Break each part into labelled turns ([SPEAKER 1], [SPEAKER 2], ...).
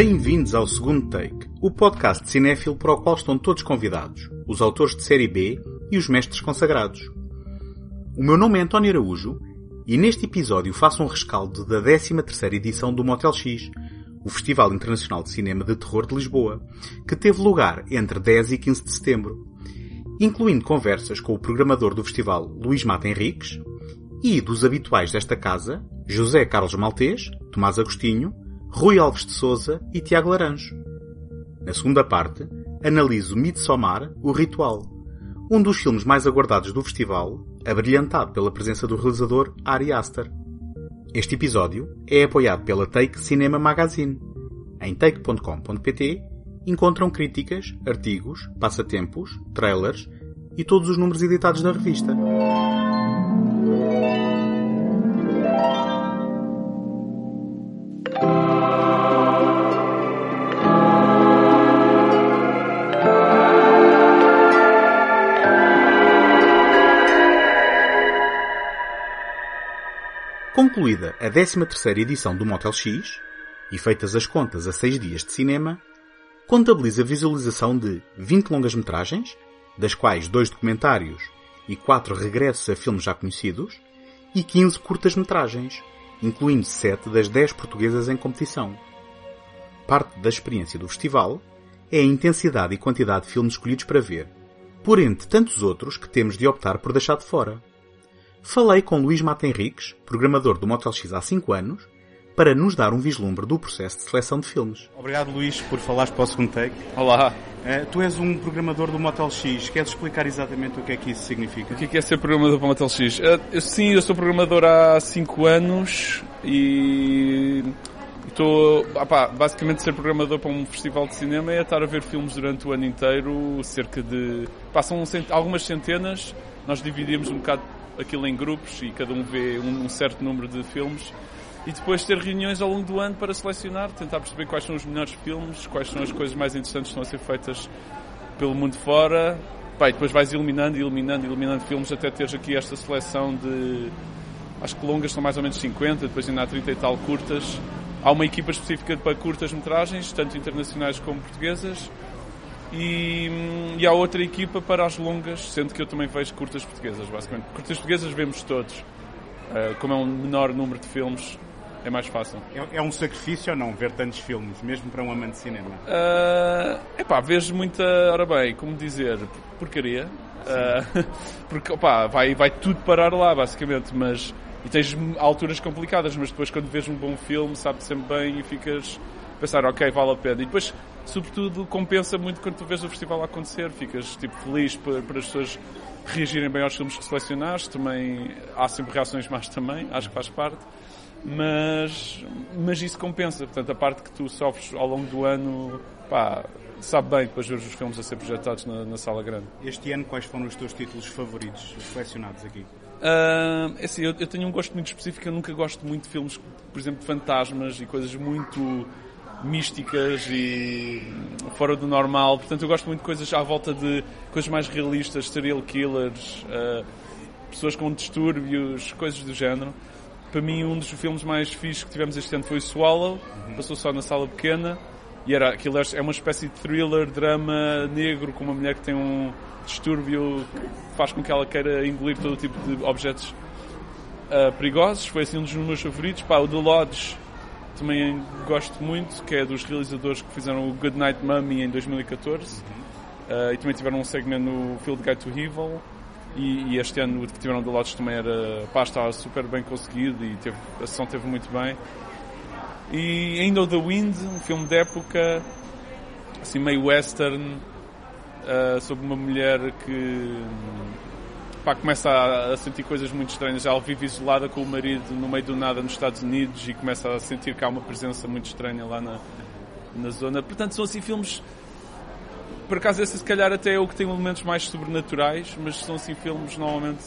[SPEAKER 1] Bem-vindos ao segundo take, o podcast de cinéfilo para o qual estão todos convidados, os autores de série B e os mestres consagrados. O meu nome é António Araújo e neste episódio faço um rescaldo da 13ª edição do Motel X, o Festival Internacional de Cinema de Terror de Lisboa, que teve lugar entre 10 e 15 de setembro, incluindo conversas com o programador do festival Luís Mata Henriques e dos habituais desta casa, José Carlos Maltês, Tomás Agostinho, Rui Alves de Souza e Tiago Laranjo. Na segunda parte, analiso Midsommar, o Ritual, um dos filmes mais aguardados do festival, abrilhantado pela presença do realizador Ari Aster. Este episódio é apoiado pela Take Cinema Magazine. Em take.com.pt encontram críticas, artigos, passatempos, trailers e todos os números editados da revista. Concluída a 13ª edição do Motel X, e feitas as contas a seis dias de cinema, contabiliza a visualização de 20 longas-metragens, das quais dois documentários e quatro regressos a filmes já conhecidos, e 15 curtas-metragens, incluindo 7 das 10 portuguesas em competição. Parte da experiência do festival é a intensidade e quantidade de filmes escolhidos para ver, por entre tantos outros que temos de optar por deixar de fora falei com Luís Mata Henriques, programador do Motel X há 5 anos, para nos dar um vislumbre do processo de seleção de filmes. Obrigado, Luís, por falares para o segundo take.
[SPEAKER 2] Olá.
[SPEAKER 1] Uh, tu és um programador do Motel X. Queres explicar exatamente o que é que isso significa?
[SPEAKER 2] O que é, que é ser programador do Motel X? Uh, eu, sim, eu sou programador há 5 anos e estou, basicamente ser programador para um festival de cinema é estar a ver filmes durante o ano inteiro, cerca de, passam algumas centenas, nós dividimos um bocado aquilo em grupos e cada um vê um, um certo número de filmes e depois ter reuniões ao longo do ano para selecionar, tentar perceber quais são os melhores filmes, quais são as coisas mais interessantes que estão a ser feitas pelo mundo fora. Pá, e depois vais eliminando, eliminando, eliminando filmes até teres aqui esta seleção de. Acho que longas são mais ou menos 50, depois ainda há 30 e tal curtas. Há uma equipa específica para curtas-metragens, tanto internacionais como portuguesas. E, e há outra equipa para as longas, sendo que eu também vejo curtas portuguesas, basicamente. Curtas portuguesas vemos todos. Uh, como é um menor número de filmes, é mais fácil.
[SPEAKER 1] É, é, um sacrifício ou não ver tantos filmes, mesmo para um amante de cinema?
[SPEAKER 2] Uh, epá, vejo muita. Ora bem, como dizer, porcaria. Uh, porque, opá, vai, vai tudo parar lá, basicamente, mas. E tens alturas complicadas, mas depois quando vês um bom filme, sabe sempre bem e ficas pensar, ok, vale a pena. E depois sobretudo compensa muito quando tu vês o festival acontecer, ficas tipo feliz para, para as pessoas reagirem bem aos filmes que selecionaste, também há sempre reações más também, acho que faz parte, mas, mas isso compensa, portanto a parte que tu sofres ao longo do ano, pá, sabe bem depois ver os filmes a ser projetados na, na, sala grande.
[SPEAKER 1] Este ano quais foram os teus títulos favoritos selecionados aqui?
[SPEAKER 2] Uh, é assim, eu, eu tenho um gosto muito específico, eu nunca gosto muito de filmes, por exemplo, de fantasmas e coisas muito místicas e fora do normal. Portanto, eu gosto muito de coisas à volta de coisas mais realistas, serial killers, uh, pessoas com distúrbios, coisas do género. Para mim, um dos filmes mais fixos que tivemos este ano foi o Swallow, uhum. passou só na sala pequena. E era, aquilo é uma espécie de thriller, drama negro com uma mulher que tem um distúrbio que faz com que ela queira engolir todo tipo de objetos uh, perigosos. Foi assim um dos meus favoritos. Pá, o The Lodge também gosto muito, que é dos realizadores que fizeram o Good Night Mummy em 2014 uh, e também tiveram um segmento no Field Guide to Evil e, e este ano o que tiveram de Lotus também era, pá, estava super bem conseguido e teve, a sessão teve muito bem. E ainda o The Wind, um filme de época, assim meio western, uh, sobre uma mulher que pá, começa a, a, sentir coisas muito estranhas. Ela vive isolada com o marido no meio do nada nos Estados Unidos e começa a sentir que há uma presença muito estranha lá na, na zona. Portanto, são assim filmes. Por acaso, esse se calhar até é o que tem elementos mais sobrenaturais, mas são assim filmes normalmente.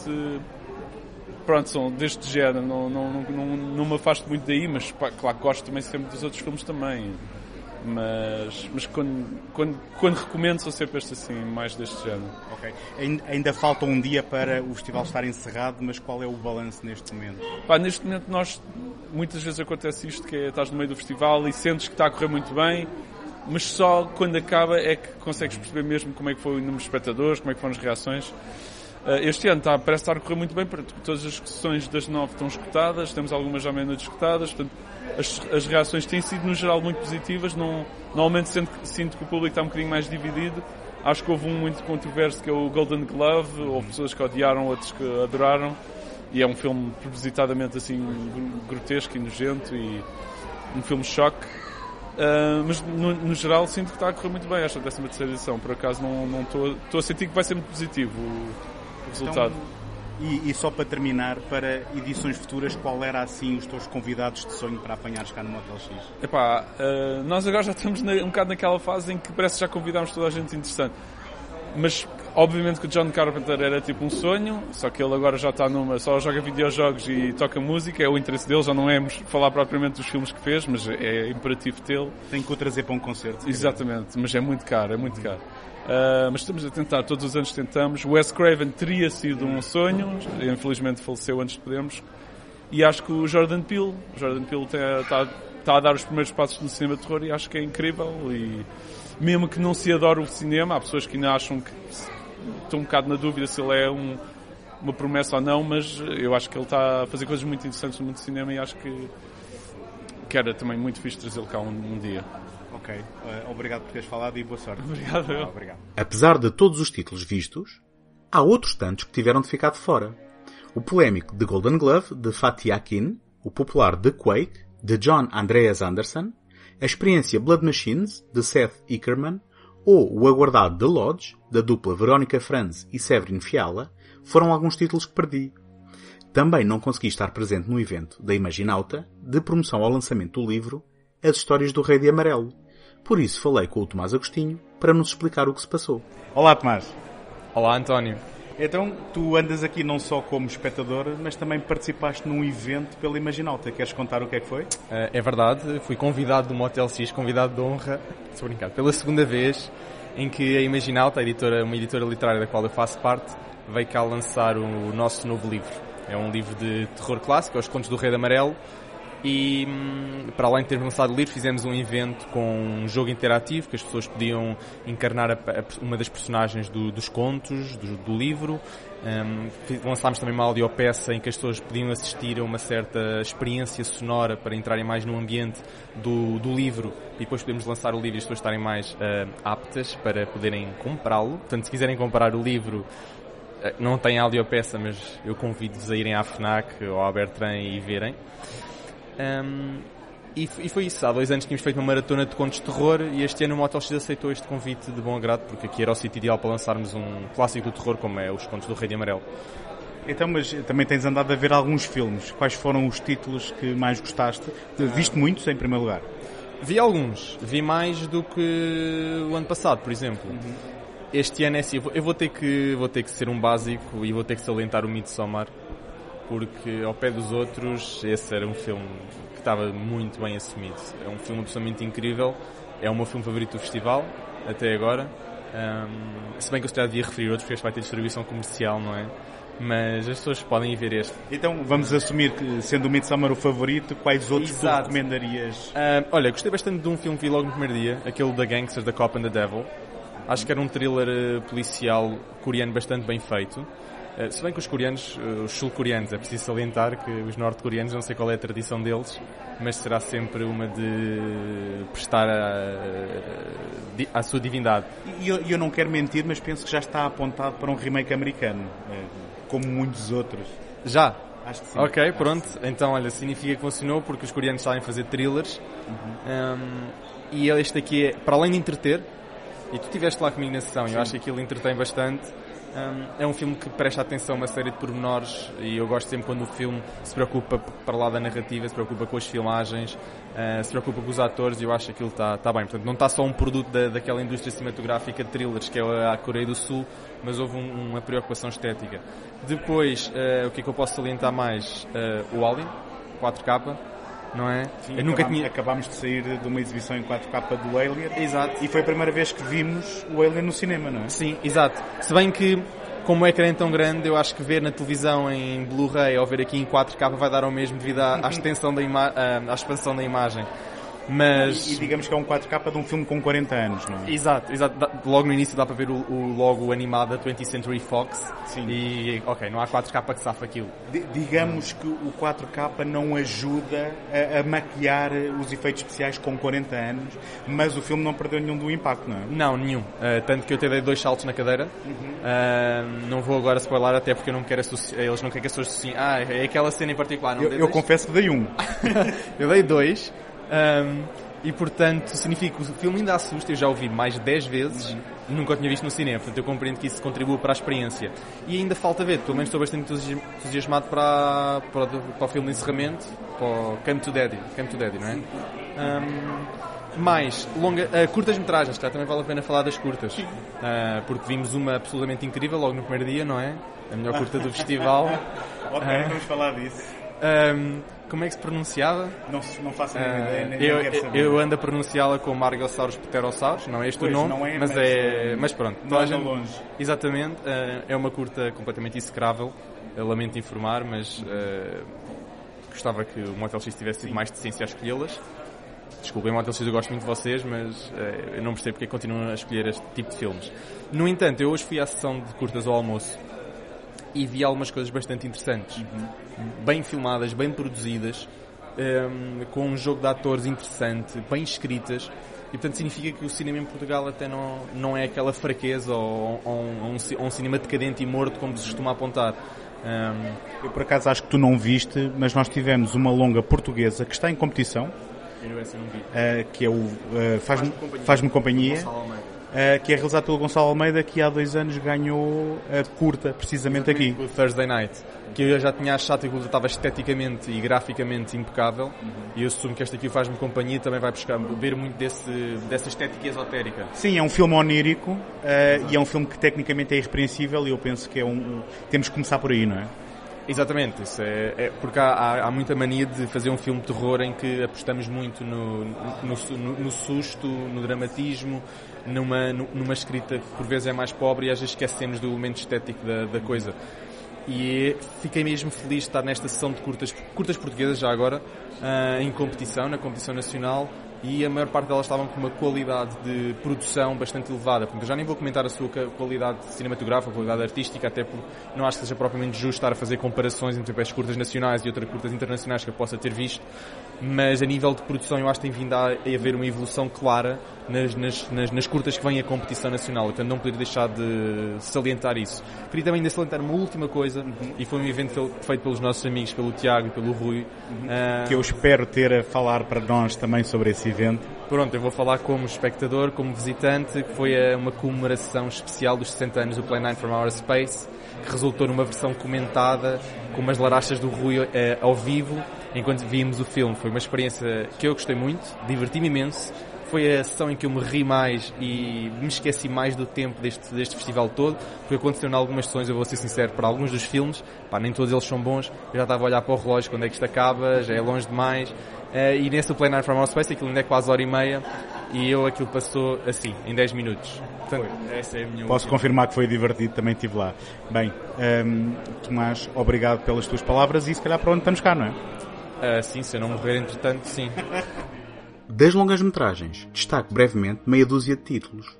[SPEAKER 2] Pronto, são deste género. Não, não, não, não, não me afasto muito daí, mas pá, claro que gosto também sempre dos outros filmes também. Mas, mas quando, quando, quando recomendo são sempre estes assim, mais deste género.
[SPEAKER 1] Ok. Ainda falta um dia para o festival estar encerrado, mas qual é o balanço neste momento?
[SPEAKER 2] Pá, neste momento nós, muitas vezes acontece isto, que é, estás no meio do festival e sentes que está a correr muito bem, mas só quando acaba é que consegues perceber mesmo como é que foi o número de espectadores, como é que foram as reações. Eh, este ano está, parece estar a correr muito bem, todas as sessões das nove estão escutadas, temos algumas já meia-noite escutadas, portanto, as, as, reações têm sido, no geral, muito positivas. Não, normalmente sinto, sinto que o público está um bocadinho mais dividido. Acho que houve um muito controverso que é o Golden Glove, houve pessoas que odiaram, outros que adoraram. E é um filme propositadamente assim grotesco e nojento e um filme choque. Uh, mas no, no, geral sinto que está a correr muito bem esta 13 terceira edição. Por acaso não estou a sentir que vai ser muito positivo resultado. Então
[SPEAKER 1] e, e, só para terminar, para edições futuras, qual era assim os teus convidados de sonho para apanhares cá no Motel X?
[SPEAKER 2] Epá, uh, nós agora já estamos na, um bocado naquela fase em que parece que já convidámos toda a gente interessante. Mas obviamente que o John Carpenter era tipo um sonho, só que ele agora já está numa, só joga videojogos e toca música, é o interesse dele, já não é falar propriamente dos filmes que fez, mas é imperativo tê-lo.
[SPEAKER 1] Tem que o trazer para um concerto.
[SPEAKER 2] Exatamente, mas é muito caro, é muito caro. Uh, mas estamos a tentar, todos os anos tentamos. Wes Craven teria sido um sonho, infelizmente faleceu antes de podermos. E acho que o Jordan Peele, o Jordan Peele está, está a dar os primeiros passos no cinema de terror e acho que é incrível. E mesmo que não se adore o cinema, há pessoas que ainda acham que estão um bocado na dúvida se ele é um, uma promessa ou não, mas eu acho que ele está a fazer coisas muito interessantes no mundo do cinema e acho que, que era também muito fixe trazê-lo cá um, um dia.
[SPEAKER 1] Ok. Uh, obrigado por teres falado e boa sorte.
[SPEAKER 2] Obrigado. Ah, obrigado.
[SPEAKER 1] Apesar de todos os títulos vistos, há outros tantos que tiveram de ficar de fora. O polémico The Golden Glove, de Fatih Akin, o popular The Quake, de John Andreas Anderson, a experiência Blood Machines, de Seth Ickerman, ou o aguardado The Lodge, da dupla Verónica Franz e Severin Fiala, foram alguns títulos que perdi. Também não consegui estar presente no evento da Imaginauta, de promoção ao lançamento do livro As Histórias do Rei de Amarelo, por isso falei com o Tomás Agostinho para nos explicar o que se passou. Olá, Tomás.
[SPEAKER 3] Olá, António.
[SPEAKER 1] Então, tu andas aqui não só como espectador, mas também participaste num evento pela Imaginalta. Queres contar o que é que foi?
[SPEAKER 3] Eh, é verdade, fui convidado do Motel X, convidado de honra, se brincar, pela segunda vez, em que a Imaginalta, a editora, uma editora literária da qual eu faço parte, veio cá lançar o nosso novo livro. É um livro de terror clássico, Os Contos do Rei de Amarelo, e hum, para além de termos lançado o livro, fizemos um evento com um jogo interativo que as pessoas podiam encarnar a, a, uma das personagens do, dos contos, do, do livro. Um, lançámos também uma audiopeça em que as pessoas podiam assistir a uma certa experiência sonora para entrarem mais no ambiente do, do livro e depois podemos lançar o livro e as pessoas estarem mais uh, aptas para poderem comprá-lo. Portanto, se quiserem comprar o livro, uh, não tem audiopeça, mas eu convido-vos a irem à FNAC ou à Bertrand e verem. Um, e, e, foi isso, há dois anos tínhamos feito uma maratona de contos de terror e este ano o Motel X aceitou este convite de bom agrado porque aqui era o sítio ideal para lançarmos um clássico do terror como é Os Contos do Rei de Amarelo.
[SPEAKER 1] Então, mas também tens andado a ver alguns filmes. Quais foram os títulos que mais gostaste? Viste muitos, em primeiro lugar?
[SPEAKER 3] Vi alguns. Vi mais do que o ano passado, por exemplo. Uhum. Este ano é assim, eu vou ter, que, vou ter que ser um básico e vou ter que salientar o Midsommar porque ao pé dos outros esse era um filme que estava muito bem assumido. É um filme absolutamente incrível, é o meu filme favorito do festival, até agora. Um, se bem que eu já devia referir outros, porque este vai ter distribuição comercial, não é? Mas as pessoas podem ver este.
[SPEAKER 1] Então vamos assumir que, sendo o Midsommar o favorito, quais outros Exato. tu recomendarias?
[SPEAKER 3] Uh, olha, gostei bastante de um filme que vi logo no primeiro dia, aquele da Gangsters, da Cop and the Devil. Acho que era um thriller uh, policial coreano bastante bem feito. Eh, se bem que os coreanos, eh, os sul-coreanos, é preciso salientar que os norte-coreanos, não sei qual é a tradição deles, mas será sempre uma de prestar a, a sua divindade.
[SPEAKER 1] E eu, eu, não quero mentir, mas penso que já está apontado para um remake americano, eh, como muitos outros.
[SPEAKER 3] Já? Acho que sim. Ok, Acho pronto. Então, olha, significa que funcionou porque os coreanos sabem fazer thrillers. Uhum. Um, e este aqui é, para além de entreter, e tu estiveste lá comigo na sessão, e eu acho que aquilo entretém bastante. Um, é um filme que presta atenção a uma série de pormenores e eu gosto sempre quando o filme se preocupa para lá da narrativa, se preocupa com as filmagens, uh, se preocupa com os atores e eu acho que aquilo está tá bem. Portanto, não está só um produto da, daquela indústria cinematográfica de thrillers que é a Coreia do Sul, mas houve um, uma preocupação estética. Depois, uh, o que é que eu posso salientar mais? Uh, o Alien, 4K. Não é?
[SPEAKER 4] Sim,
[SPEAKER 3] eu nunca
[SPEAKER 4] acabámos,
[SPEAKER 3] tinha.
[SPEAKER 4] acabámos de sair de uma exibição em 4K do Alien.
[SPEAKER 3] Exato.
[SPEAKER 4] E foi a primeira vez que vimos o Alien no cinema, não é?
[SPEAKER 3] Sim, exato. Se bem que, como o ecrã é tão grande, eu acho que ver na televisão em Blu-ray ou ver aqui em 4K vai dar ao mesmo devido à, à extensão da ima à, à expansão da imagem. Mas.
[SPEAKER 4] E, e digamos que é um 4K de um filme com 40 anos, não é?
[SPEAKER 3] Exato, exato. Logo no início dá para ver o, o logo animado da 20th Century Fox.
[SPEAKER 4] Sim.
[SPEAKER 3] E, ok, não há 4K que safa aquilo.
[SPEAKER 4] Di- Digamos que o 4K não ajuda a, a maquiar os efeitos especiais com 40 anos, mas o filme não perdeu nenhum do impacto, não é?
[SPEAKER 3] Não, nenhum. Uh, tanto que eu te dei dois saltos na cadeira. Uh, não vou agora spoiler até porque eu não quero associar, eles não querem que as pessoas associem. Ah, é aquela cena em particular. Não
[SPEAKER 4] Eu, eu confesso que dei um.
[SPEAKER 3] Eu dei dois. Um, e portanto significa que o filme ainda assusta, eu já o vi mais de 10 vezes e nunca o tinha visto no cinema, portanto eu compreendo que isso contribua para a experiência. E ainda falta ver, pelo menos estou bastante entusi- entusiasmado para, para, o- para o filme de encerramento, para o Come to Daddy, Come to Daddy, não é? Um, mais, longa, uh, curtas metragens, já também vale a pena falar das curtas. Uh, porque vimos uma absolutamente incrível logo no primeiro dia, não é? A melhor curta do festival.
[SPEAKER 4] ok,
[SPEAKER 3] Ah.
[SPEAKER 4] vamos falar disso.
[SPEAKER 3] Um, como é que se pronunciava?
[SPEAKER 4] Não, não faço a mínima
[SPEAKER 3] Ah,
[SPEAKER 4] ideia, nem,
[SPEAKER 3] eu,
[SPEAKER 4] quero saber.
[SPEAKER 3] eu ando a pronunciá-la como Argosaurus pterosaurus, não é este
[SPEAKER 4] Pois,
[SPEAKER 3] o nome,
[SPEAKER 4] é,
[SPEAKER 3] mas,
[SPEAKER 4] mas,
[SPEAKER 3] é, mas pronto.
[SPEAKER 4] não anda
[SPEAKER 3] gente-
[SPEAKER 4] longe.
[SPEAKER 3] Exatamente, ah, é uma curta completamente execrável, eu lamento informar, mas ah, gostava que o Motel X tivesse tido mais decência a escolhê-las. Desculpem, Motel X, eu gosto muito de vocês, mas ah, eu não percebo porque continuam a escolher este tipo de filmes. No entanto, eu hoje fui à sessão de curtas ao almoço e vi algumas coisas bastante interessantes. Bem filmadas, bem produzidas, hum, com um jogo de atores interessante, bem escritas. E portanto significa que o cinema em Portugal até não, não é aquela fraqueza ou, ou um, um ou um cinema decadente e morto como se costuma apontar. Hum,
[SPEAKER 4] Eu por acaso acho que tu não viste, mas nós tivemos uma longa portuguesa que está em competição,
[SPEAKER 3] eu não vi.
[SPEAKER 4] eh, que é o eh, Faz-me
[SPEAKER 3] Faz-me Companhia.
[SPEAKER 4] Faz-me Eh, que é realizado pelo Gonçalo Almeida, que há dois anos ganhou a curta, precisamente aqui.
[SPEAKER 3] O Thursday Night, que eu já tinha achado que aquilo estava esteticamente e graficamente impecável, e eu assumo que esta aqui faz-me companhia também vai buscar, beber muito desse, dessa estética esotérica.
[SPEAKER 4] Sim, é um filme onírico eh, e é um filme que tecnicamente é irrepreensível e eu penso que é um- Temos que começar por aí, não é?
[SPEAKER 3] Exatamente, é, é- porque há, há- muita mania de fazer um filme de terror em que apostamos muito no, no, no- no susto, no dramatismo, numa, nu- numa escrita que por vezes é mais pobre e às vezes esquecemos do elemento estético da, da coisa. E fiquei mesmo feliz de estar nesta sessão de curtas, curtas portuguesas já agora, ah, em competição, na competição nacional, e a maior parte delas estavam com uma qualidade de produção bastante elevada. Portanto, eu já nem vou comentar a sua qualidade cinematográfica, qualidade artística, até porque não acho que seja propriamente justo estar a fazer comparações entre as curtas nacionais e outras curtas internacionais que eu possa ter visto, mas a nível de produção eu acho que tem vindo a, a haver uma evolução clara nas, nas, nas, nas curtas que vêm à competição nacional, portanto não poder deixar de salientar isso. Queria também ainda salientar uma última coisa, e foi um evento feito pelos nossos amigos, pelo Tiago e pelo Rui. Ah,
[SPEAKER 4] Que eu espero ter a falar para nós também sobre esse evento.
[SPEAKER 3] Pronto, eu vou falar como espectador, como visitante, que foi uma comemoração especial dos 60 anos do Play 9 from Outer Space, que resultou numa versão comentada, com umas larachas do Rui eh, ao vivo, enquanto víamos o filme. Foi uma experiência que eu gostei muito, diverti-me imenso. Foi a sessão em que eu me ri mais e me esqueci mais do tempo deste, deste festival todo, porque aconteceu em algumas sessões, eu vou ser sincero, para alguns dos filmes, pá, nem todos eles são bons, eu já estava a olhar para o relógio quando é que isto acaba, já é longe demais, eh, e nesse Play 9 from Outer Space aquilo ainda é quase hora e meia, e eu aquilo passou assim, em 10 minutos. Portanto, essa é a minha
[SPEAKER 4] Posso
[SPEAKER 3] última.
[SPEAKER 4] confirmar que foi divertido, também estive lá. Bem, hum, Tomás, obrigado pelas tuas palavras e se calhar para onde estamos cá, não é?
[SPEAKER 3] Ah, sim, se eu não morrer entretanto, sim.
[SPEAKER 1] Das longas-metragens, destaco brevemente meia dúzia de títulos.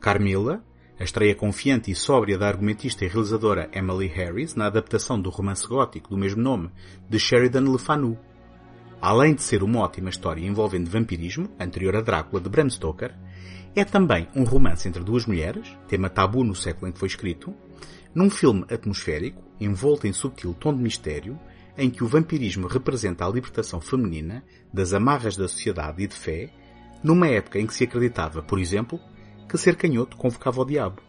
[SPEAKER 1] Carmilla, a estreia confiante e sóbria da argumentista e realizadora Emily Harris na adaptação do romance gótico do mesmo nome de Sheridan Le Fanu. Além de ser uma ótima história envolvendo vampirismo, anterior a Drácula de Bram Stoker, é também um romance entre duas mulheres, tema tabu no século em que foi escrito, num filme atmosférico, envolto em subtil tom de mistério, em que o vampirismo representa a libertação feminina das amarras da sociedade e de fé, numa época em que se acreditava, por exemplo, que ser canhoto convocava o diabo.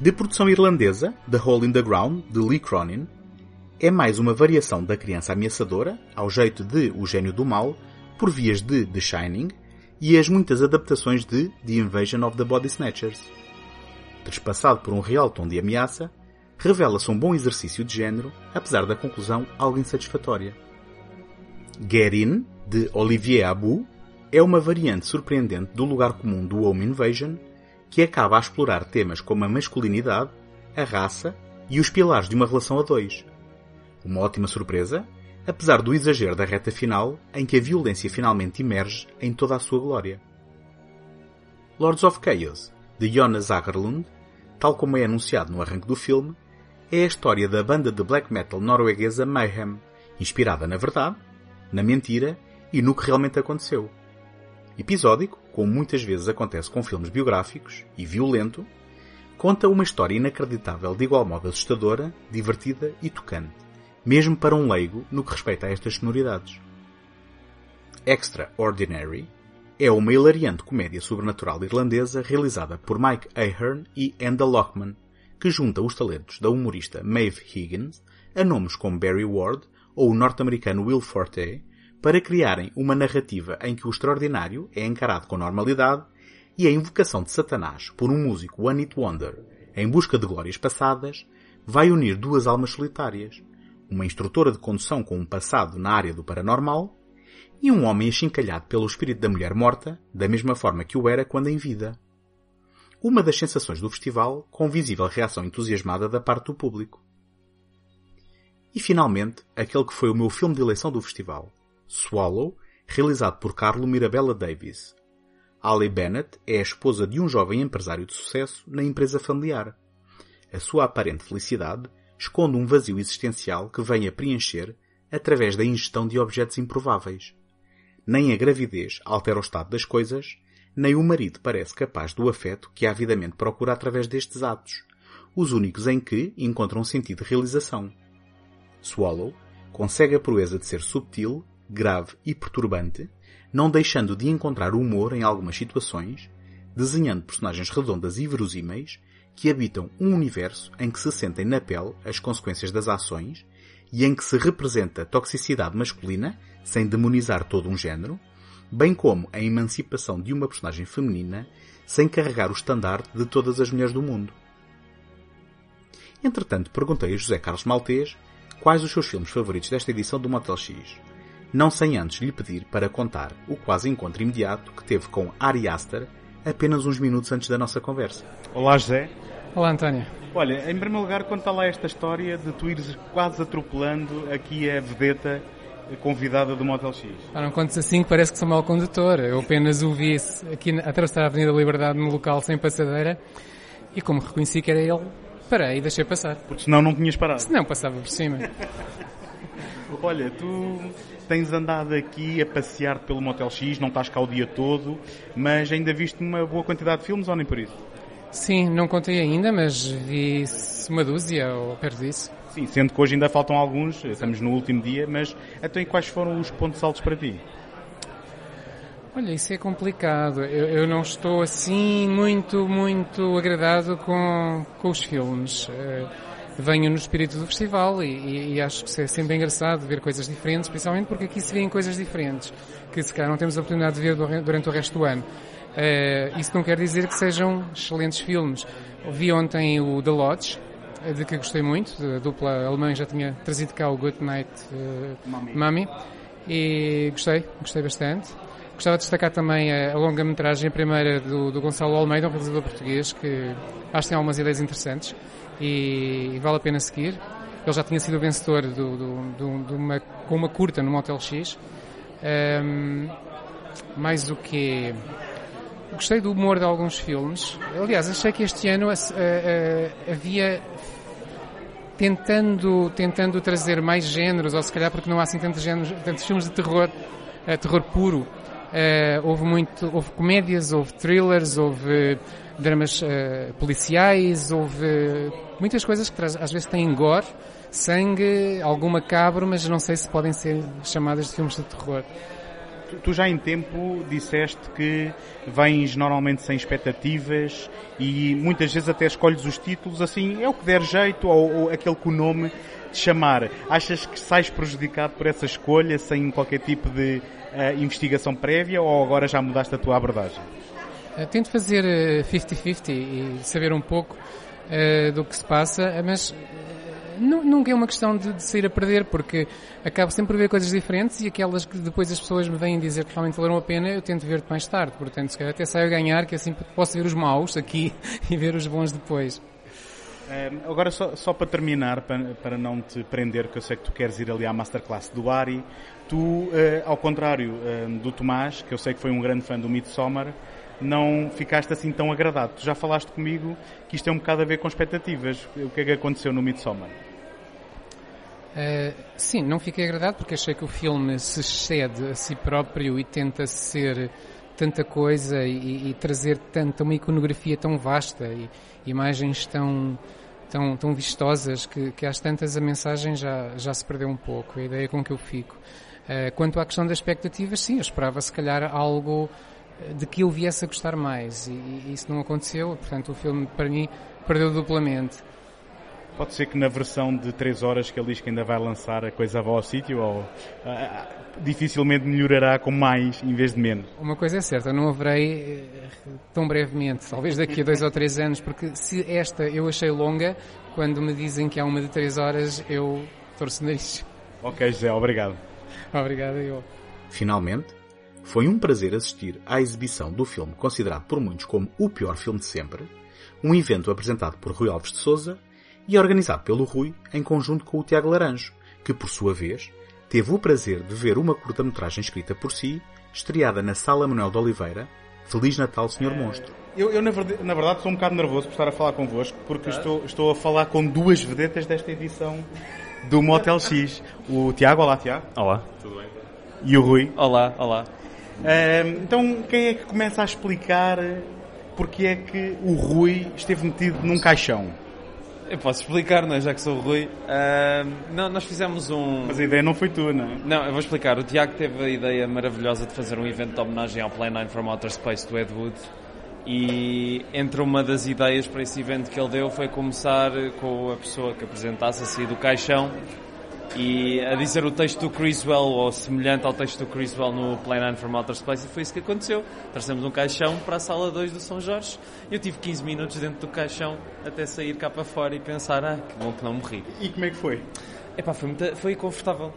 [SPEAKER 1] De produção irlandesa, The Hole in the Ground, de Lee Cronin, é mais uma variação da criança ameaçadora, ao jeito de O Gênio do Mal, por vias de The Shining e as muitas adaptações de The Invasion of the Body Snatchers. Trespassado por um real tom de ameaça, revela-se um bom exercício de género, apesar da conclusão algo insatisfatória. Guerin, de Olivier Abou, é uma variante surpreendente do lugar comum do Home Invasion, que acaba a explorar temas como a masculinidade, a raça e os pilares de uma relação a dois. Uma ótima surpresa, apesar do exagero da reta final, em que a violência finalmente emerge em toda a sua glória. Lords of Chaos, de Jonas Agerlund, tal como é anunciado no arranque do filme, é a história da banda de black metal norueguesa Mayhem, inspirada na verdade, na mentira e no que realmente aconteceu. Episódico, como muitas vezes acontece com filmes biográficos, e violento, conta uma história inacreditável de igual modo assustadora, divertida e tocante, mesmo para um leigo no que respeita a estas sonoridades. Extraordinary é uma hilariante comédia sobrenatural irlandesa realizada por Mike Ahern e Enda Lockman, que junta os talentos da humorista Maeve Higgins a nomes como Barry Ward ou o norte-americano Will Forte para criarem uma narrativa em que o extraordinário é encarado com normalidade e a invocação de Satanás por um músico One It Wonder em busca de glórias passadas vai unir duas almas solitárias, uma instrutora de condução com um passado na área do paranormal e um homem achincalhado pelo espírito da mulher morta, da mesma forma que o era quando em vida. Uma das sensações do festival, com visível reação entusiasmada da parte do público. E finalmente, aquele que foi o meu filme de eleição do festival, Swallow, realizado por Carlo Mirabella Davis. Ali Bennett é a esposa de um jovem empresário de sucesso na empresa familiar. A sua aparente felicidade esconde um vazio existencial que vem a preencher através da ingestão de objetos improváveis. Nem a gravidez altera o estado das coisas, nem o marido parece capaz do afeto que avidamente procura através destes atos, os únicos em que encontra um sentido de realização. Swallow consegue a proeza de ser subtil, grave e perturbante, não deixando de encontrar humor em algumas situações, desenhando personagens redondas e verosímeis que habitam um universo em que se sentem na pele as consequências das ações e em que se representa a toxicidade masculina, sem demonizar todo um género, bem como a emancipação de uma personagem feminina, sem carregar o estandarte de todas as mulheres do mundo. Entretanto, perguntei a José Carlos Maltês quais os seus filmes favoritos desta edição do Motel X, não sem antes lhe pedir para contar o quase encontro imediato que teve com Ari Aster apenas uns minutos antes da nossa conversa.
[SPEAKER 4] Olá, José.
[SPEAKER 5] Olá, António.
[SPEAKER 4] Olha, em primeiro lugar, conta lá esta história de tu ires quase atropelando aqui a vedeta convidada do Motel X.
[SPEAKER 5] Ah, não contes assim que parece que sou mau condutor. Eu apenas o vi aqui atravessar a Avenida Liberdade no local sem passadeira e como reconheci que era ele, parei e deixei passar.
[SPEAKER 4] Porque senão não tinhas parado.
[SPEAKER 5] Senão passava por cima.
[SPEAKER 4] Olha, tu tens andado aqui a passear pelo Motel X, não estás cá o dia todo, mas ainda viste uma boa quantidade de filmes ou nem por isso?
[SPEAKER 5] Sim, não contei ainda, mas vi uma dúzia ou perto disso.
[SPEAKER 4] Sim, sendo que hoje ainda faltam alguns, estamos no último dia, mas então quais foram os pontos altos para ti?
[SPEAKER 5] Olha, isso é complicado. Eu, eu não estou assim muito, muito agradado com, com os filmes. Uh, venho no espírito do festival e, e, e, acho que é sempre engraçado ver coisas diferentes, principalmente porque aqui se vêem coisas diferentes, que se calhar não temos a oportunidade de ver durante o resto do ano. Uh, isso não quer dizer que sejam excelentes filmes. Vi ontem o The Lodge, de que gostei muito, a dupla alemã já tinha trazido cá o Good Night uh, Mummy, e gostei, gostei bastante. Gostava de destacar também a, a longa-metragem, a primeira do, do, Gonçalo Almeida, um realizador português, que acho que tem algumas ideias interessantes e, e vale a pena seguir. Ele já tinha sido vencedor do, do, do, uma, com uma curta no Motel X. Um, mais o que Gostei do humor de alguns filmes. Aliás, achei que este ano uh, uh, havia tentando, tentando trazer mais géneros, ou se calhar porque não há assim tantos, géneros, tantos filmes de terror, uh, terror puro. Uh, houve muito, houve comédias, houve thrillers, houve dramas uh, policiais, houve muitas coisas que às vezes têm gore, sangue, algum macabro, mas não sei se podem ser chamadas de filmes de terror.
[SPEAKER 4] Tu já em tempo disseste que vens normalmente sem expectativas e muitas vezes até escolhes os títulos assim, é o que der jeito ou, ou aquele que o nome te chamar. Achas que sais prejudicado por essa escolha sem qualquer tipo de uh, investigação prévia ou agora já mudaste a tua abordagem?
[SPEAKER 5] Uh, tento fazer 50-50 uh, e saber um pouco uh, do que se passa, mas nunca é uma questão de, de, sair a perder, porque acabo sempre por ver coisas diferentes e aquelas que depois as pessoas me vêm dizer que realmente valeram a pena, eu tento ver mais tarde. Portanto, se calhar até saio a ganhar, que assim posso ver os maus aqui e ver os bons depois.
[SPEAKER 4] Uh, agora, só, só, para terminar, para, para, não te prender, que eu sei que tu queres ir ali à masterclass do Ari, tu, uh, ao contrário uh, do Tomás, que eu sei que foi um grande fã do Midsommar, não ficaste assim tão agradado. Tu já falaste comigo que isto tem um bocado a ver com expectativas. O que é que aconteceu no Midsommar?
[SPEAKER 5] Uh, sim, não fiquei agradado porque achei que o filme se excede a si próprio e tenta ser tanta coisa e, e trazer tanta uma iconografia tão vasta e imagens tão tão, tão vistosas que, que às tantas a mensagem já, já se perdeu um pouco, a ideia com que eu fico. Uh, quanto à questão das expectativas, sim, eu esperava se calhar algo de que eu viesse a gostar mais e, e isso não aconteceu, portanto o filme para mim perdeu duplamente.
[SPEAKER 4] Pode ser que na versão de 3 horas que ele diz que ainda vai lançar a coisa vá ao sítio ou uh, dificilmente melhorará com mais em vez de menos?
[SPEAKER 5] Uma coisa é certa, eu não haverei uh, tão brevemente, talvez daqui a 2 ou 3 anos, porque se esta eu achei longa, quando me dizem que há uma de 3 horas, eu torço nariz.
[SPEAKER 4] Ok, José, obrigado.
[SPEAKER 5] Obrigado, eu.
[SPEAKER 6] Finalmente, foi um prazer assistir à exibição do filme considerado por muitos como o pior filme de sempre, um evento apresentado por Rui Alves de Souza e organizado pelo Rui em conjunto com o Tiago Laranjo, que por sua vez teve o prazer de ver uma curta-metragem escrita por si, estreada na Sala Manuel de Oliveira, Feliz Natal, Senhor Monstro.
[SPEAKER 4] Eu, eu na, verdade, na, verdade, estou um bocado nervoso por estar a falar convosco, porque estou, estou a falar com duas vedetas desta edição do Motel X. O Tiago, olá Tiago.
[SPEAKER 7] Olá, tudo bem?
[SPEAKER 4] E o Rui.
[SPEAKER 7] Olá, olá
[SPEAKER 4] então, quem é que começa a explicar porque é que o Rui esteve metido num caixão?
[SPEAKER 7] Eu posso explicar, não é? Já que sou o Rui. Uh, não, nós fizemos um.
[SPEAKER 4] Mas a ideia não foi tua, não é?
[SPEAKER 7] Não, eu vou explicar. O Tiago teve a ideia maravilhosa de fazer um evento de homenagem ao Plan 9 from Outer Space do Ed Wood. E entre uma das ideias para esse evento que ele deu foi começar com a pessoa que apresentasse a sair do caixão e a dizer o texto do Criswell, ou semelhante ao texto do Criswell no Play 9 from Outer Space, e foi isso que aconteceu. Trouxemos um caixão para a sala 2 do São Jorge. Eu tive 15 minutos dentro do caixão até sair cá para fora e pensar, ah, que bom que não morri.
[SPEAKER 4] E como é que foi?
[SPEAKER 7] Epá, foi, muito, foi confortável.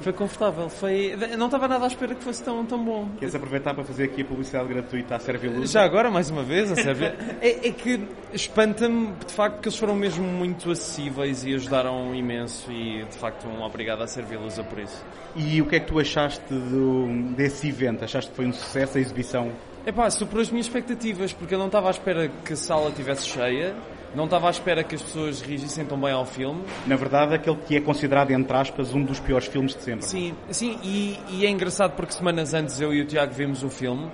[SPEAKER 7] Foi confortável, foi... não estava nada à espera que fosse tão, tão bom.
[SPEAKER 4] Queres aproveitar para fazer aqui a publicidade gratuita à Serviluz?
[SPEAKER 7] Já agora, mais uma vez, a Sérvia. é, é que espanta-me, de facto, que eles foram mesmo muito acessíveis e ajudaram imenso e, de facto, um obrigado à Serviluz por isso.
[SPEAKER 4] E o que é que tu achaste do, desse evento? Achaste que foi um sucesso a exibição?
[SPEAKER 7] É pá, superou as minhas expectativas, porque eu não estava à espera que a sala estivesse cheia não estava à espera que as pessoas reagissem tão bem ao filme.
[SPEAKER 4] Na verdade, aquele que é considerado, entre aspas, um dos piores filmes de sempre.
[SPEAKER 7] Sim, sim e, e é engraçado porque semanas antes eu e o Tiago vimos o filme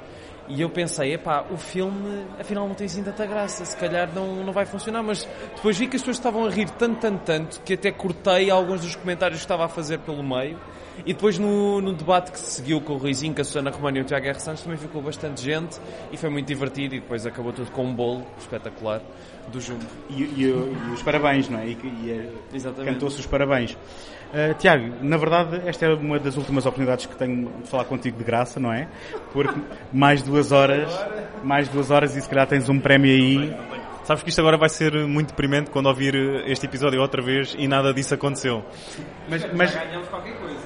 [SPEAKER 7] e eu pensei, epá, o filme afinal não tem assim tanta graça, se calhar não, não vai funcionar, mas depois vi que as pessoas estavam a rir tanto, tanto, tanto, que até cortei alguns dos comentários que estava a fazer pelo meio. E depois no, no debate que se seguiu com o Ruizinho, com a Susana Romano e o Tiago R. Santos também ficou bastante gente e foi muito divertido e depois acabou tudo com um bolo espetacular do Jumbo.
[SPEAKER 4] E, e, e os parabéns, não é? E, e cantou-se os parabéns. Uh, Tiago, na verdade, esta é uma das últimas oportunidades que tenho de falar contigo de graça, não é? Porque mais duas horas, mais duas horas e se calhar tens um prémio aí.
[SPEAKER 8] Sabes que isto agora vai ser muito deprimente quando ouvir este episódio outra vez e nada disso aconteceu.
[SPEAKER 7] Mas, mas... ganhamos qualquer coisa.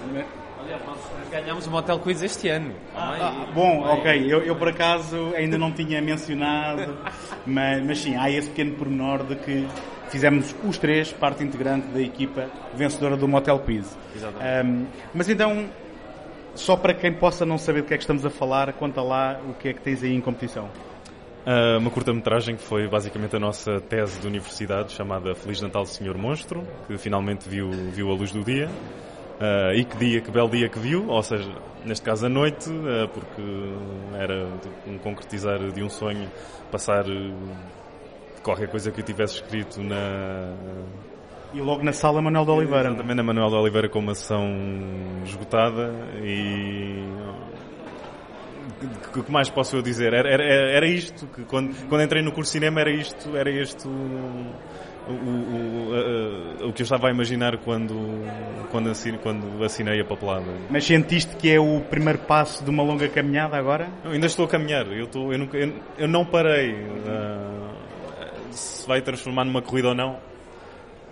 [SPEAKER 7] Aliás, nós ganhamos o Motel Quiz este ano.
[SPEAKER 4] Ah, ah, bom, ok. Eu, eu, por acaso ainda não tinha mencionado, mas, mas sim, há esse pequeno pormenor de que fizemos os três parte integrante da equipa vencedora do Motel Quiz.
[SPEAKER 7] Exatamente. Um,
[SPEAKER 4] mas então, só para quem possa não saber do que é que estamos a falar, conta lá o que é que tens aí em competição.
[SPEAKER 8] Uh, uma curta-metragem que foi basicamente a nossa tese de universidade chamada Feliz Natal Senhor Monstro, que finalmente viu, viu a luz do dia. Uh, e que dia, que belo dia que viu, ou seja, neste caso à noite, uh, porque era um concretizar de um sonho, passar qualquer coisa que eu tivesse escrito na.
[SPEAKER 4] E logo na sala Manuel de Oliveira.
[SPEAKER 8] Também na Manuel de Oliveira com uma sessão esgotada e o que mais posso eu dizer? Era, era, era isto, que quando, quando entrei no curso de cinema era isto, era este o, o, o, o, que eu estava a imaginar quando, quando, assinei, quando assinei a papelada.
[SPEAKER 4] Mas sentiste que é o primeiro passo de uma longa caminhada agora?
[SPEAKER 8] Eu ainda estou a caminhar, eu, estou, eu, nunca, eu, eu não parei. Uh, se vai transformar numa corrida ou não,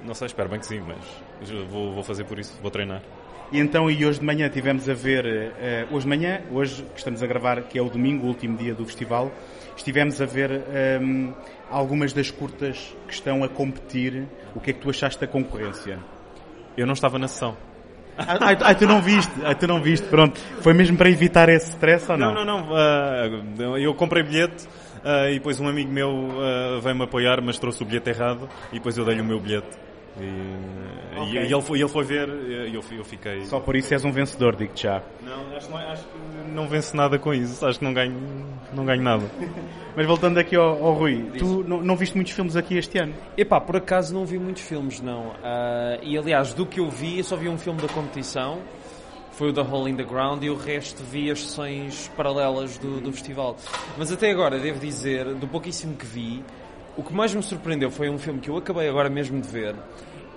[SPEAKER 8] Não sei, espero bem que sim, mas vou, vou fazer por isso, vou treinar.
[SPEAKER 4] E então, e hoje de manhã tivemos a ver, uh, hoje de manhã, hoje que estamos a gravar, que é o domingo, o último dia do festival, estivemos a ver um, ehm, algumas das curtas que estão a competir. O que é que tu achaste da concorrência?
[SPEAKER 8] Eu não estava na sessão.
[SPEAKER 4] Ai, tu não viste, ai, tu não viste, pronto. Foi mesmo para evitar esse stress ou não?
[SPEAKER 8] Não, não, não. Uh, eu comprei bilhete uh, e depois um amigo meu uh, veio-me apoiar, mas trouxe o bilhete errado e depois eu dei-lhe o meu bilhete. E, okay. e, ele, foi, ele foi ver e eu, eu fiquei.
[SPEAKER 4] Só por isso és um vencedor, digo-te já.
[SPEAKER 8] Não, acho, acho, que não vence nada com isso. Acho que não ganho, não ganho nada.
[SPEAKER 4] Mas voltando aqui ao, ao Rui, Diz. tu não, não, viste muitos filmes aqui este ano?
[SPEAKER 7] Epá, por acaso não vi muitos filmes, não. Uh, e aliás, do que eu vi, eu só vi um filme da competição. Foi o The Hole in the Ground e o resto vi as sessões paralelas do, do festival. Mas até agora, devo dizer, do pouquíssimo que vi, o que mais me surpreendeu foi um filme que eu acabei agora mesmo de ver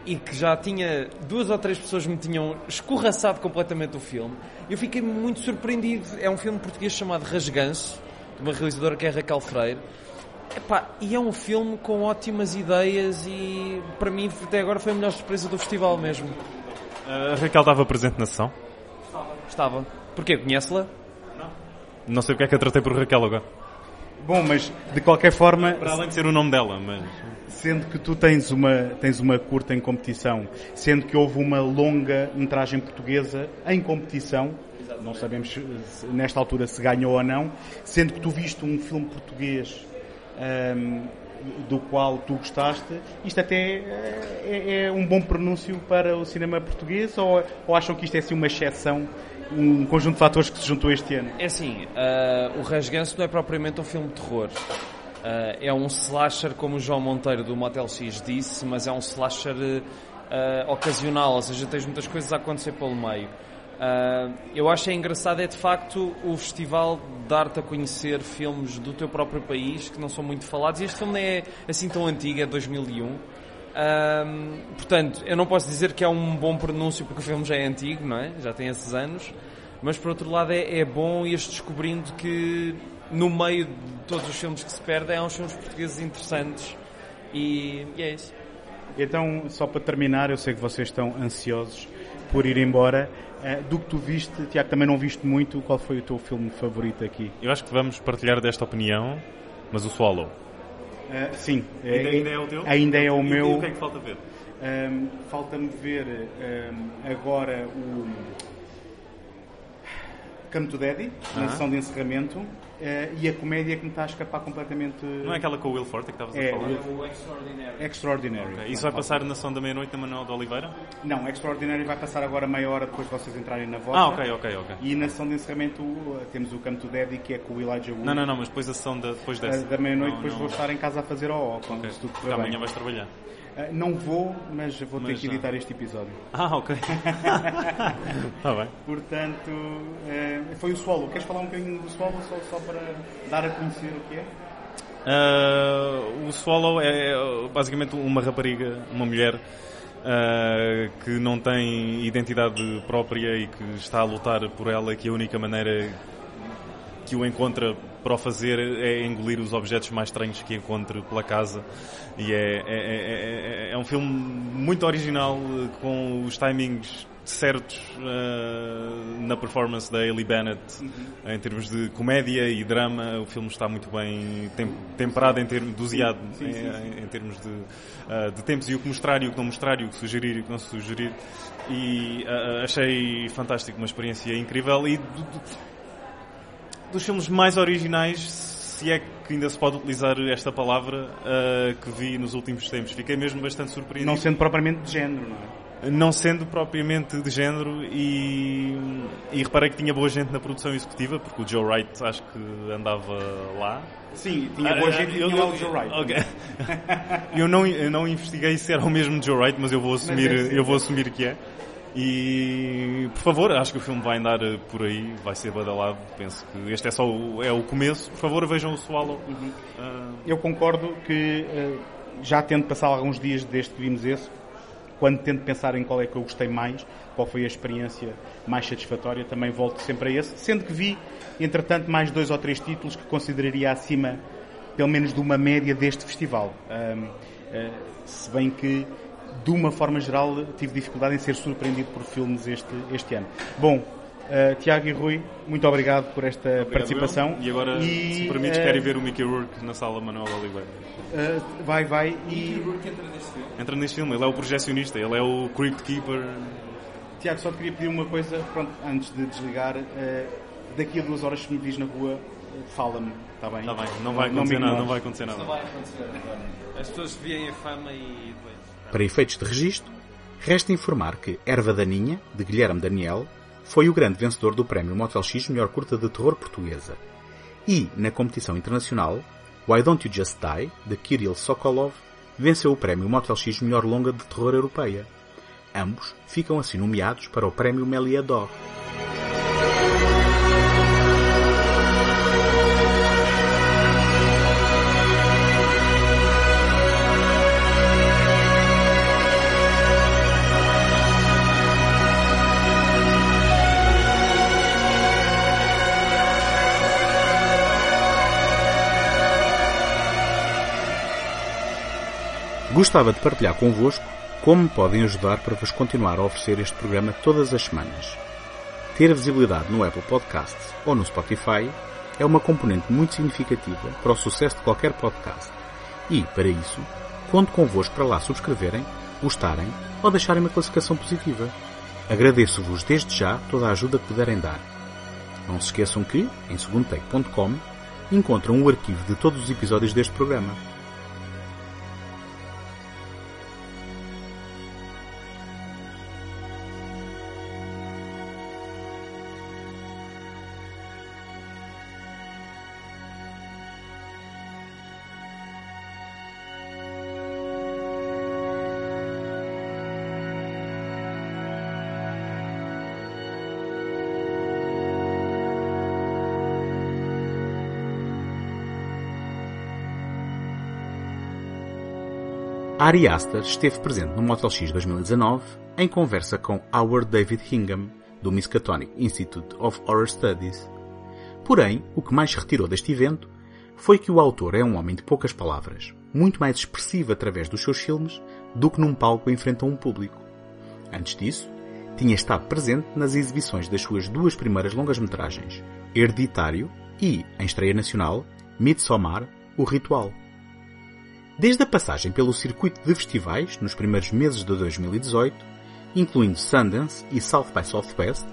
[SPEAKER 7] e que já tinha duas ou três pessoas me tinham escorraçado completamente o filme. Eu fiquei muito surpreendido. É um filme português chamado Rasganço, de uma realizadora que é Raquel Freire. Epá, e é um filme com ótimas ideias e para mim até agora foi a melhor surpresa do festival mesmo.
[SPEAKER 8] A Raquel estava presente na sessão?
[SPEAKER 7] Estava. Porquê? Conhece-la?
[SPEAKER 8] Não. Não sei porque é que a tratei por Raquel agora.
[SPEAKER 4] Bom, mas de qualquer forma.
[SPEAKER 8] Para além de ser o nome dela, mas.
[SPEAKER 4] Sendo que tu tens uma, tens uma curta em competição, sendo que houve uma longa metragem portuguesa em competição, não sabemos se, nesta altura se ganhou ou não, sendo que tu viste um filme português um, do qual tu gostaste, isto até é, é, um bom pronúncio para o cinema português ou, ou acham que isto é assim uma exceção um conjunto de fatores que se juntou este ano?
[SPEAKER 7] É assim, uh, o Rasganço não é propriamente um filme de terror. Uh, é um slasher, como o João Monteiro do Motel X disse, mas é um slasher uh, ocasional, ou seja, tens muitas coisas a acontecer pelo meio. Uh, eu acho é engraçado é de facto o festival dar-te a conhecer filmes do teu próprio país que não são muito falados e este filme não é assim tão antigo, é 2001 portanto, eu não posso dizer que é um bom pronúncio porque o filme já é antigo, não é? Já tem esses anos mas por outro lado é, é bom ir descobrindo que no meio de todos os filmes que se perdem, há uns filmes portugueses interessantes e, e é isso.
[SPEAKER 4] Então, só para terminar, eu sei que vocês estão ansiosos por ir embora. Uh, do que tu viste, Tiago, também não viste muito, qual foi o teu filme favorito aqui?
[SPEAKER 8] Eu acho que vamos partilhar desta opinião, mas o Swallow.
[SPEAKER 4] Uh, sim.
[SPEAKER 8] Ainda, ainda, é o teu?
[SPEAKER 4] Ainda é o
[SPEAKER 8] e,
[SPEAKER 4] meu.
[SPEAKER 8] E o que é que falta ver?
[SPEAKER 4] Um, ehm, Falta-me ver um, ehm, agora o Come to Daddy, uh -huh. na sessão de encerramento. Uh, e a comédia que me está a escapar completamente.
[SPEAKER 8] Não é aquela com o Will Forte que estavas
[SPEAKER 4] é,
[SPEAKER 8] a falar?
[SPEAKER 7] É o Extraordinary.
[SPEAKER 4] Extraordinary.
[SPEAKER 8] Okay. Isso vai passar na Sessão da Meia-Noite da Manuel de Oliveira?
[SPEAKER 4] Não, Extraordinary vai passar agora meia hora depois de vocês entrarem na voz.
[SPEAKER 8] Ah, ok, ok, ok.
[SPEAKER 4] E na sessão de encerramento temos o Come to Daddy que é com o Elijah Wood.
[SPEAKER 8] Não, não, não, mas depois a sessão da, depois dessa.
[SPEAKER 4] Da meia-noite, depois não. vou estar em casa a fazer o quando okay. tudo
[SPEAKER 8] correr Amanhã vais trabalhar.
[SPEAKER 4] Uh, não vou, mas vou mas ter que editar este episódio.
[SPEAKER 8] Ah, ok. Está bem.
[SPEAKER 4] Portanto, uh, foi o Swallow. Queres falar um bocadinho do Swallow só, só para dar a conhecer o que é?
[SPEAKER 8] Uh, o Swallow é, é basicamente uma rapariga, uma mulher uh, que não tem identidade própria e que está a lutar por ela, que a única maneira que o encontra para o fazer é engolir os objetos mais estranhos que encontre pela casa. E é, é, é, é um filme muito original, com os timings certos uh, na performance da Ellie Bennett uhum. em termos de comédia e drama o filme está muito bem temperado em termos doseado sim, sim, sim, em, em, termos de, uh, de tempos e o que mostrar e o que não mostrar e o que sugerir e o que não sugerir e uh, achei fantástico uma experiência incrível e do, do, dos filmes mais originais se é que ainda se pode utilizar esta palavra que vi nos últimos tempos fiquei mesmo bastante surpreendido
[SPEAKER 4] não sendo propriamente de género não é?
[SPEAKER 8] não sendo propriamente de género e, e reparei que tinha boa gente na produção executiva, porque o Joe Wright acho que andava lá.
[SPEAKER 4] Sim, tinha boa ah, gente e tinha lá o Joe Wright.
[SPEAKER 8] Okay. eu, não, eu não investiguei se era o mesmo Joe Wright, mas eu vou assumir, é eu vou assumir que é. E por favor, acho que o filme vai andar por aí, vai ser badalado. Penso que este é só o, é o começo. Por favor, vejam o Swallow. Uhum.
[SPEAKER 4] Uh... Eu concordo que uh, já tendo passado alguns dias desde que vimos esse, quando tento pensar em qual é que eu gostei mais, qual foi a experiência mais satisfatória, também volto sempre a esse, sendo que vi, entretanto, mais dois ou três títulos que consideraria acima, pelo menos, de uma média deste festival. Um, uh, se bem que de uma forma geral, tive dificuldade em ser surpreendido por filmes este, este ano. Bom, uh, Tiago e Rui, muito obrigado por esta obrigado participação.
[SPEAKER 8] Eu. E agora, e, se permites, uh, querem ver o Mickey Rourke na sala Manuel Oliveira.
[SPEAKER 4] Uh, vai, vai.
[SPEAKER 8] E... Mickey Rourke entra neste filme? Entra neste filme, ele é o projecionista, ele é o Crypt Keeper.
[SPEAKER 4] Tiago, só te queria pedir uma coisa, pronto, antes de desligar. daqui a duas horas, se me vis na rua, fala-me, está bem?
[SPEAKER 8] Está bem, não vai acontecer não nada, não vai acontecer nada.
[SPEAKER 7] Não vai acontecer, As pessoas veem a fama e depois...
[SPEAKER 1] Para efeitos de registro, resta informar que Erva Daninha, de Guilherme Daniel, foi o grande vencedor do prémio Motel X Melhor Curta de Terror Portuguesa. E, na competição internacional, Why Don't You Just Die, de Kirill Sokolov, venceu o prémio Motel X Melhor Longa de Terror Europeia. Ambos ficam assim nomeados para o prémio Melia Gostava de partilhar convosco como me podem ajudar para vos continuar a oferecer este programa todas as semanas. Ter visibilidade no Apple Podcasts ou no Spotify é uma componente muito significativa para o sucesso de qualquer podcast. E, para isso, conto convosco para lá subscreverem, gostarem ou deixarem uma classificação positiva. Agradeço-vos desde já toda a ajuda que puderem dar. Não se esqueçam que, em segundotake.com, encontram o arquivo de todos os episódios deste programa Ari Aster esteve presente no Motel X 2019 em conversa com Howard David Hingham, do Miskatonic Institute of Horror Studies. Porém, o que mais se retirou deste evento foi que o autor é um homem de poucas palavras, muito mais expressivo através dos seus filmes do que num palco em frente a um público. Antes disso, tinha estado presente nas exibições das suas duas primeiras longas-metragens, Hereditário e, em estreia nacional, Midsommar, O Ritual. Desde a passagem pelo circuito de festivais nos primeiros meses de 2018, incluindo Sundance e South by Southwest,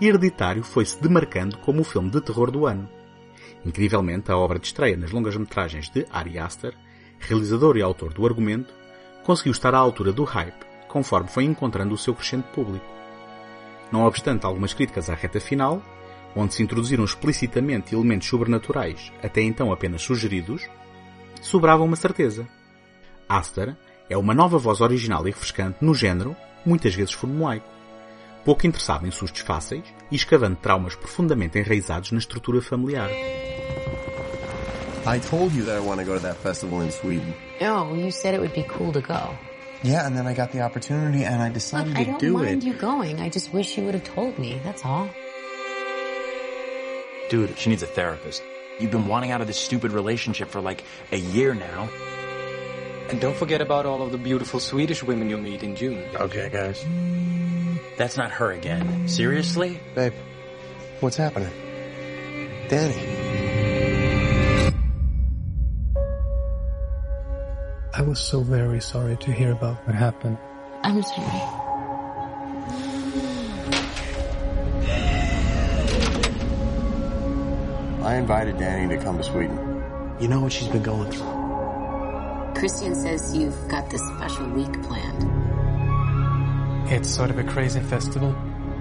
[SPEAKER 1] Hereditário foi-se demarcando como o filme de terror do ano. Incrivelmente, a obra de estreia nas longas-metragens de Ari Aster, realizador e autor do argumento, conseguiu estar à altura do hype, conforme foi encontrando o seu crescente público. Não obstante algumas críticas à reta final, onde se introduziram explicitamente elementos sobrenaturais, até então apenas sugeridos, sobrava uma certeza. Aster é uma nova voz original e refrescante no género, muitas vezes formulaico. Pouco interessado em sustos fáceis e escavando traumas profundamente enraizados na estrutura familiar.
[SPEAKER 9] I told you that I want to go to that festival in Sweden.
[SPEAKER 10] No, you said it would be cool to go.
[SPEAKER 9] Yeah, and then I got the opportunity and I decided
[SPEAKER 10] Look,
[SPEAKER 9] to
[SPEAKER 10] I
[SPEAKER 9] do
[SPEAKER 10] don't mind
[SPEAKER 9] it.
[SPEAKER 10] you going. I just wish you would have told me. That's all.
[SPEAKER 11] Dude, she needs a therapist. You've been wanting out of this stupid relationship for like a year now.
[SPEAKER 12] And don't forget about all of the beautiful Swedish women you'll meet in June.
[SPEAKER 9] Okay, guys.
[SPEAKER 11] That's not her again. Seriously?
[SPEAKER 9] Babe, what's happening? Danny.
[SPEAKER 13] I was so very sorry to hear about what happened.
[SPEAKER 10] I'm sorry.
[SPEAKER 9] I invited Danny to come to Sweden. You know what she's been going through.
[SPEAKER 10] Christian says you've got this special week planned.
[SPEAKER 13] It's sort of a crazy festival.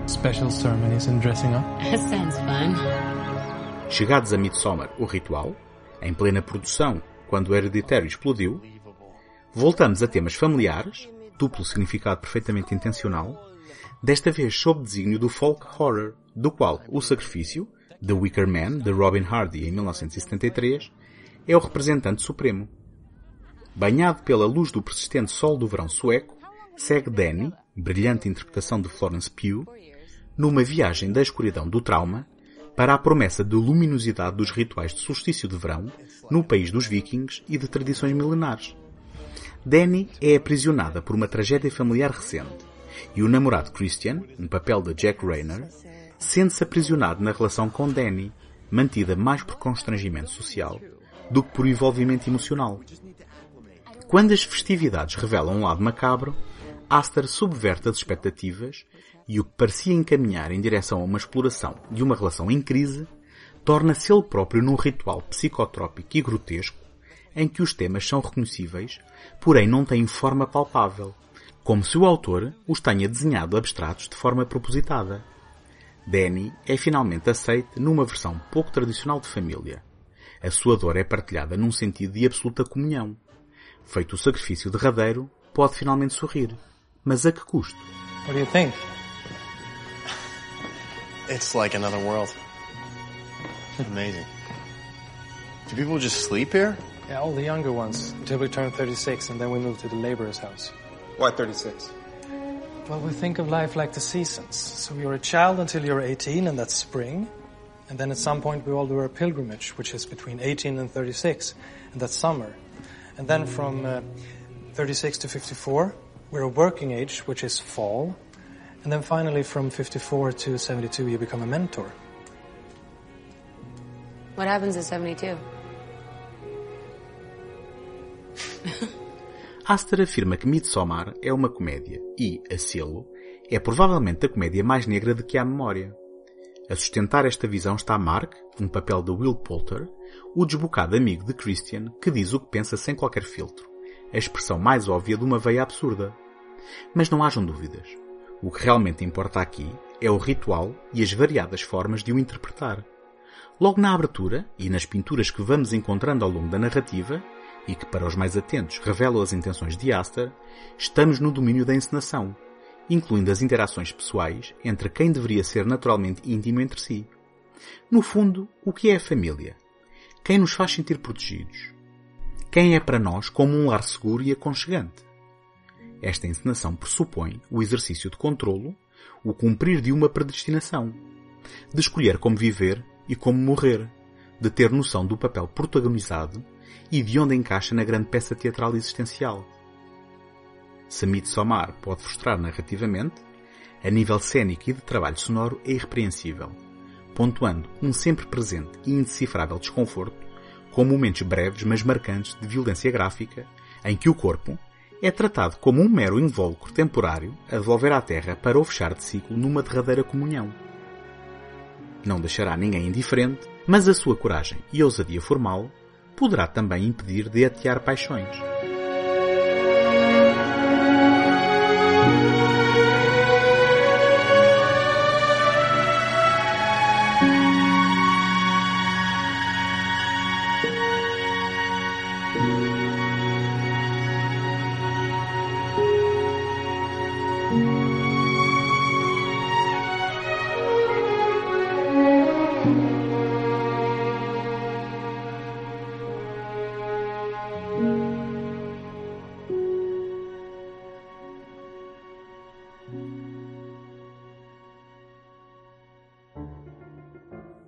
[SPEAKER 13] Special ceremonies and dressing up.
[SPEAKER 10] That sounds fun.
[SPEAKER 1] Chegados a Midsommar, o ritual, em plena produção, quando o hereditário explodiu, voltamos a temas familiares, duplo significado perfeitamente intencional, desta vez sob desígnio do folk horror, do qual o sacrifício, The Wicker Man, de Robin Hardy, em 1973, é o representante supremo. Banhado pela luz do persistente sol do verão sueco, segue Danny, brilhante interpretação de Florence Pugh, numa viagem da escuridão do trauma para a promessa de luminosidade dos rituais de solstício de verão no país dos vikings e de tradições milenares. Danny é aprisionada por uma tragédia familiar recente e o namorado Christian, no papel de Jack Rayner, sente-se aprisionado na relação com Danny, mantida mais por constrangimento social do que por envolvimento emocional. Quando as festividades revelam um lado macabro, Aster subverte as expectativas e o que parecia encaminhar em direção a uma exploração de uma relação em crise, torna-se ele próprio num ritual psicotrópico e grotesco em que os temas são reconhecíveis, porém não têm forma palpável, como se o autor os tenha desenhado abstratos de forma propositada. Danny é finalmente aceite numa versão pouco tradicional de família. A sua dor é partilhada num sentido de absoluta comunhão. Feito o sacrifício derradeiro, pode finalmente sorrir. Mas a que custo?
[SPEAKER 12] What do you think?
[SPEAKER 9] It's like another world. Amazing. Do people just sleep here?
[SPEAKER 12] Yeah, all the younger ones, until we turn 36 and then we move to the laborer's house.
[SPEAKER 14] Why 36?
[SPEAKER 12] Well, we think of life like the seasons. So you're a child until you're 18, and that's spring. And then at some point we all do our pilgrimage, which is between 18 and 36, and that's summer. And then from uh, 36 to 54, we're a working age, which is fall. And then finally from 54 to 72, you become a mentor.
[SPEAKER 10] What happens at 72?
[SPEAKER 1] Aster afirma que Midsommar é uma comédia e, a selo, é provavelmente a comédia mais negra de que há memória. A sustentar esta visão está Mark, um papel de Will Poulter, o desbocado amigo de Christian que diz o que pensa sem qualquer filtro, a expressão mais óbvia de uma veia absurda. Mas não hajam dúvidas. O que realmente importa aqui é o ritual e as variadas formas de o interpretar. Logo na abertura e nas pinturas que vamos encontrando ao longo da narrativa, e que para os mais atentos revelam as intenções de Aster, estamos no domínio da encenação, incluindo as interações pessoais entre quem deveria ser naturalmente íntimo entre si. No fundo, o que é a família? Quem nos faz sentir protegidos? Quem é para nós como um lar seguro e aconchegante? Esta encenação pressupõe o exercício de controlo, o cumprir de uma predestinação, de escolher como viver e como morrer, de ter noção do papel protagonizado e de onde encaixa na grande peça teatral existencial. Se Midsommar pode frustrar narrativamente, a nível cênico e de trabalho sonoro é irrepreensível, pontuando um sempre presente e indecifrável desconforto com momentos breves mas marcantes de violência gráfica em que o corpo é tratado como um mero invólucro temporário a devolver à Terra para o fechar de ciclo numa derradeira comunhão. Não deixará ninguém indiferente, mas a sua coragem e ousadia formal poderá também impedir de atear paixões.